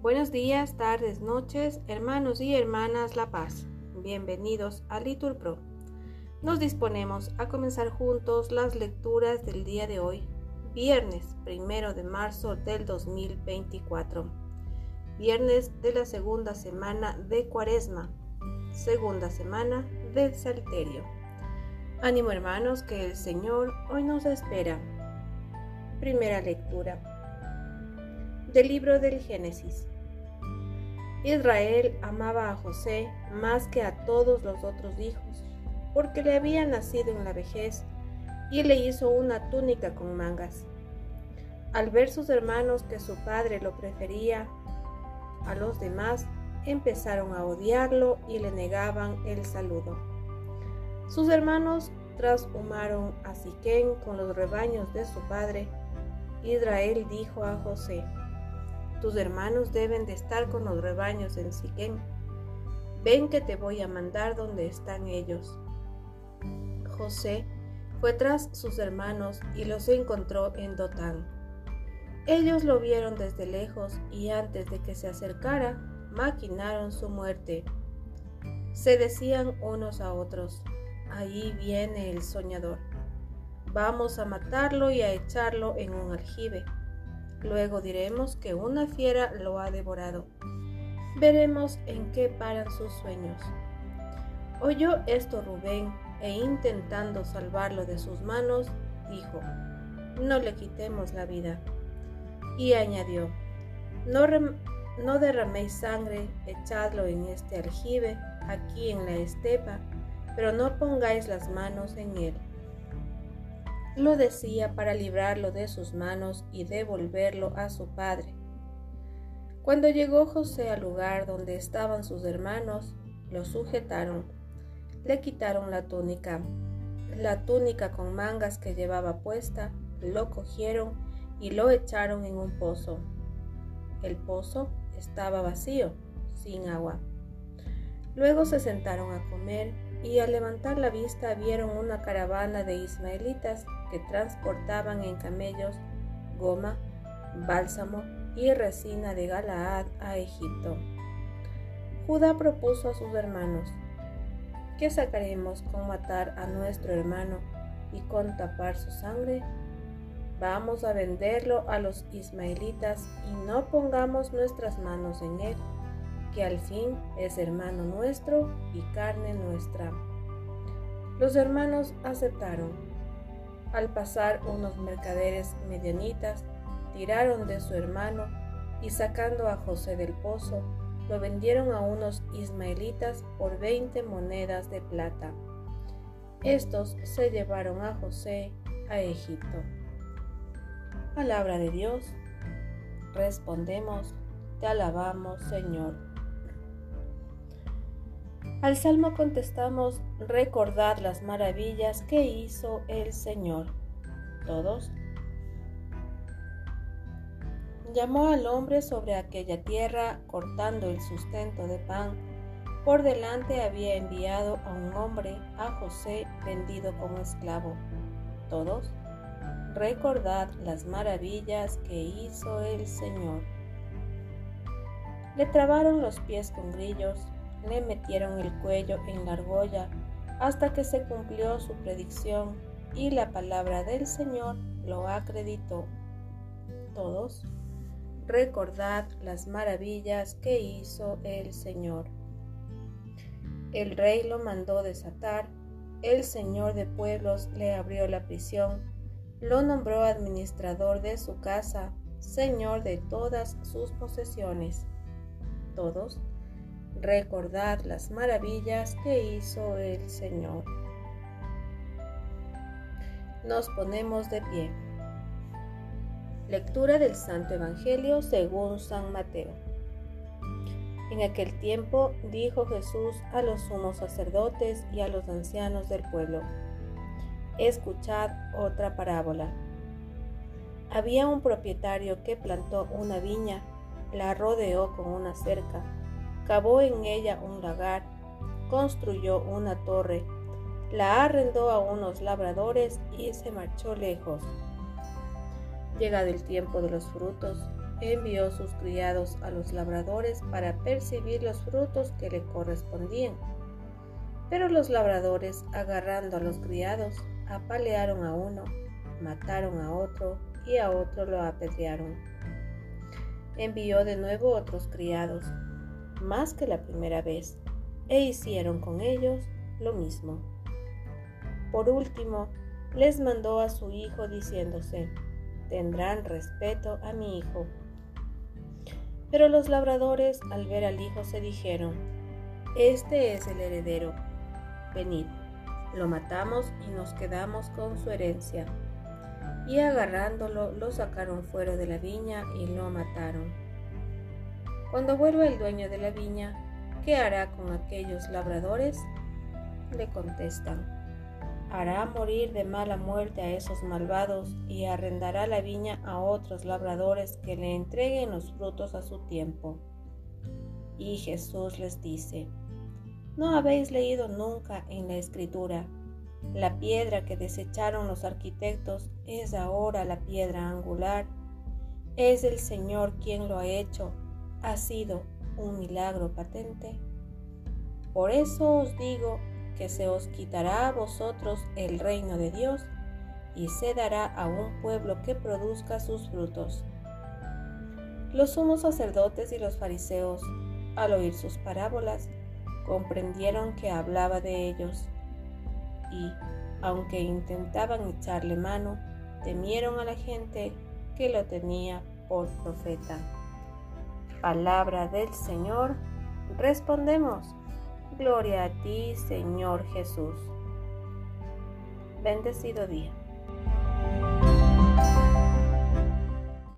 Buenos días, tardes, noches, hermanos y hermanas La Paz. Bienvenidos a Litur Pro. Nos disponemos a comenzar juntos las lecturas del día de hoy, viernes primero de marzo del 2024. Viernes de la segunda semana de Cuaresma, segunda semana del Salterio. Ánimo hermanos que el Señor hoy nos espera. Primera lectura del libro del Génesis. Israel amaba a José más que a todos los otros hijos, porque le había nacido en la vejez y le hizo una túnica con mangas. Al ver sus hermanos que su padre lo prefería a los demás, empezaron a odiarlo y le negaban el saludo. Sus hermanos trashumaron a Siquén con los rebaños de su padre. Israel dijo a José, tus hermanos deben de estar con los rebaños en Siquén. Ven que te voy a mandar donde están ellos. José fue tras sus hermanos y los encontró en Dotán. Ellos lo vieron desde lejos y antes de que se acercara, maquinaron su muerte. Se decían unos a otros, ahí viene el soñador. Vamos a matarlo y a echarlo en un aljibe Luego diremos que una fiera lo ha devorado. Veremos en qué paran sus sueños. Oyó esto Rubén e intentando salvarlo de sus manos, dijo, no le quitemos la vida. Y añadió, no, no derraméis sangre, echadlo en este aljibe, aquí en la estepa, pero no pongáis las manos en él lo decía para librarlo de sus manos y devolverlo a su padre. Cuando llegó José al lugar donde estaban sus hermanos, lo sujetaron, le quitaron la túnica, la túnica con mangas que llevaba puesta, lo cogieron y lo echaron en un pozo. El pozo estaba vacío, sin agua. Luego se sentaron a comer y al levantar la vista vieron una caravana de ismaelitas que transportaban en camellos goma, bálsamo y resina de Galaad a Egipto. Judá propuso a sus hermanos, ¿qué sacaremos con matar a nuestro hermano y con tapar su sangre? Vamos a venderlo a los ismaelitas y no pongamos nuestras manos en él que al fin es hermano nuestro y carne nuestra. Los hermanos aceptaron. Al pasar unos mercaderes medianitas, tiraron de su hermano y sacando a José del pozo, lo vendieron a unos ismaelitas por veinte monedas de plata. Estos se llevaron a José a Egipto. Palabra de Dios. Respondemos, te alabamos Señor. Al salmo contestamos, recordad las maravillas que hizo el Señor. Todos. Llamó al hombre sobre aquella tierra, cortando el sustento de pan. Por delante había enviado a un hombre, a José, vendido como esclavo. Todos. Recordad las maravillas que hizo el Señor. Le trabaron los pies con grillos, le metieron el cuello en la argolla hasta que se cumplió su predicción y la palabra del Señor lo acreditó. Todos, recordad las maravillas que hizo el Señor. El rey lo mandó desatar, el Señor de pueblos le abrió la prisión, lo nombró administrador de su casa, Señor de todas sus posesiones. Todos, recordad las maravillas que hizo el Señor. Nos ponemos de pie. Lectura del Santo Evangelio según San Mateo. En aquel tiempo dijo Jesús a los sumos sacerdotes y a los ancianos del pueblo, escuchad otra parábola. Había un propietario que plantó una viña, la rodeó con una cerca cavó en ella un lagar, construyó una torre, la arrendó a unos labradores y se marchó lejos. Llegado el tiempo de los frutos, envió sus criados a los labradores para percibir los frutos que le correspondían. Pero los labradores, agarrando a los criados, apalearon a uno, mataron a otro y a otro lo apedrearon. Envió de nuevo otros criados, más que la primera vez, e hicieron con ellos lo mismo. Por último, les mandó a su hijo diciéndose, tendrán respeto a mi hijo. Pero los labradores al ver al hijo se dijeron, este es el heredero, venid, lo matamos y nos quedamos con su herencia. Y agarrándolo lo sacaron fuera de la viña y lo mataron. Cuando vuelva el dueño de la viña, ¿qué hará con aquellos labradores? Le contestan, hará morir de mala muerte a esos malvados y arrendará la viña a otros labradores que le entreguen los frutos a su tiempo. Y Jesús les dice, ¿no habéis leído nunca en la escritura? La piedra que desecharon los arquitectos es ahora la piedra angular. Es el Señor quien lo ha hecho. Ha sido un milagro patente. Por eso os digo que se os quitará a vosotros el reino de Dios y se dará a un pueblo que produzca sus frutos. Los sumos sacerdotes y los fariseos, al oír sus parábolas, comprendieron que hablaba de ellos y, aunque intentaban echarle mano, temieron a la gente que lo tenía por profeta. Palabra del Señor, respondemos. Gloria a ti, Señor Jesús. Bendecido día.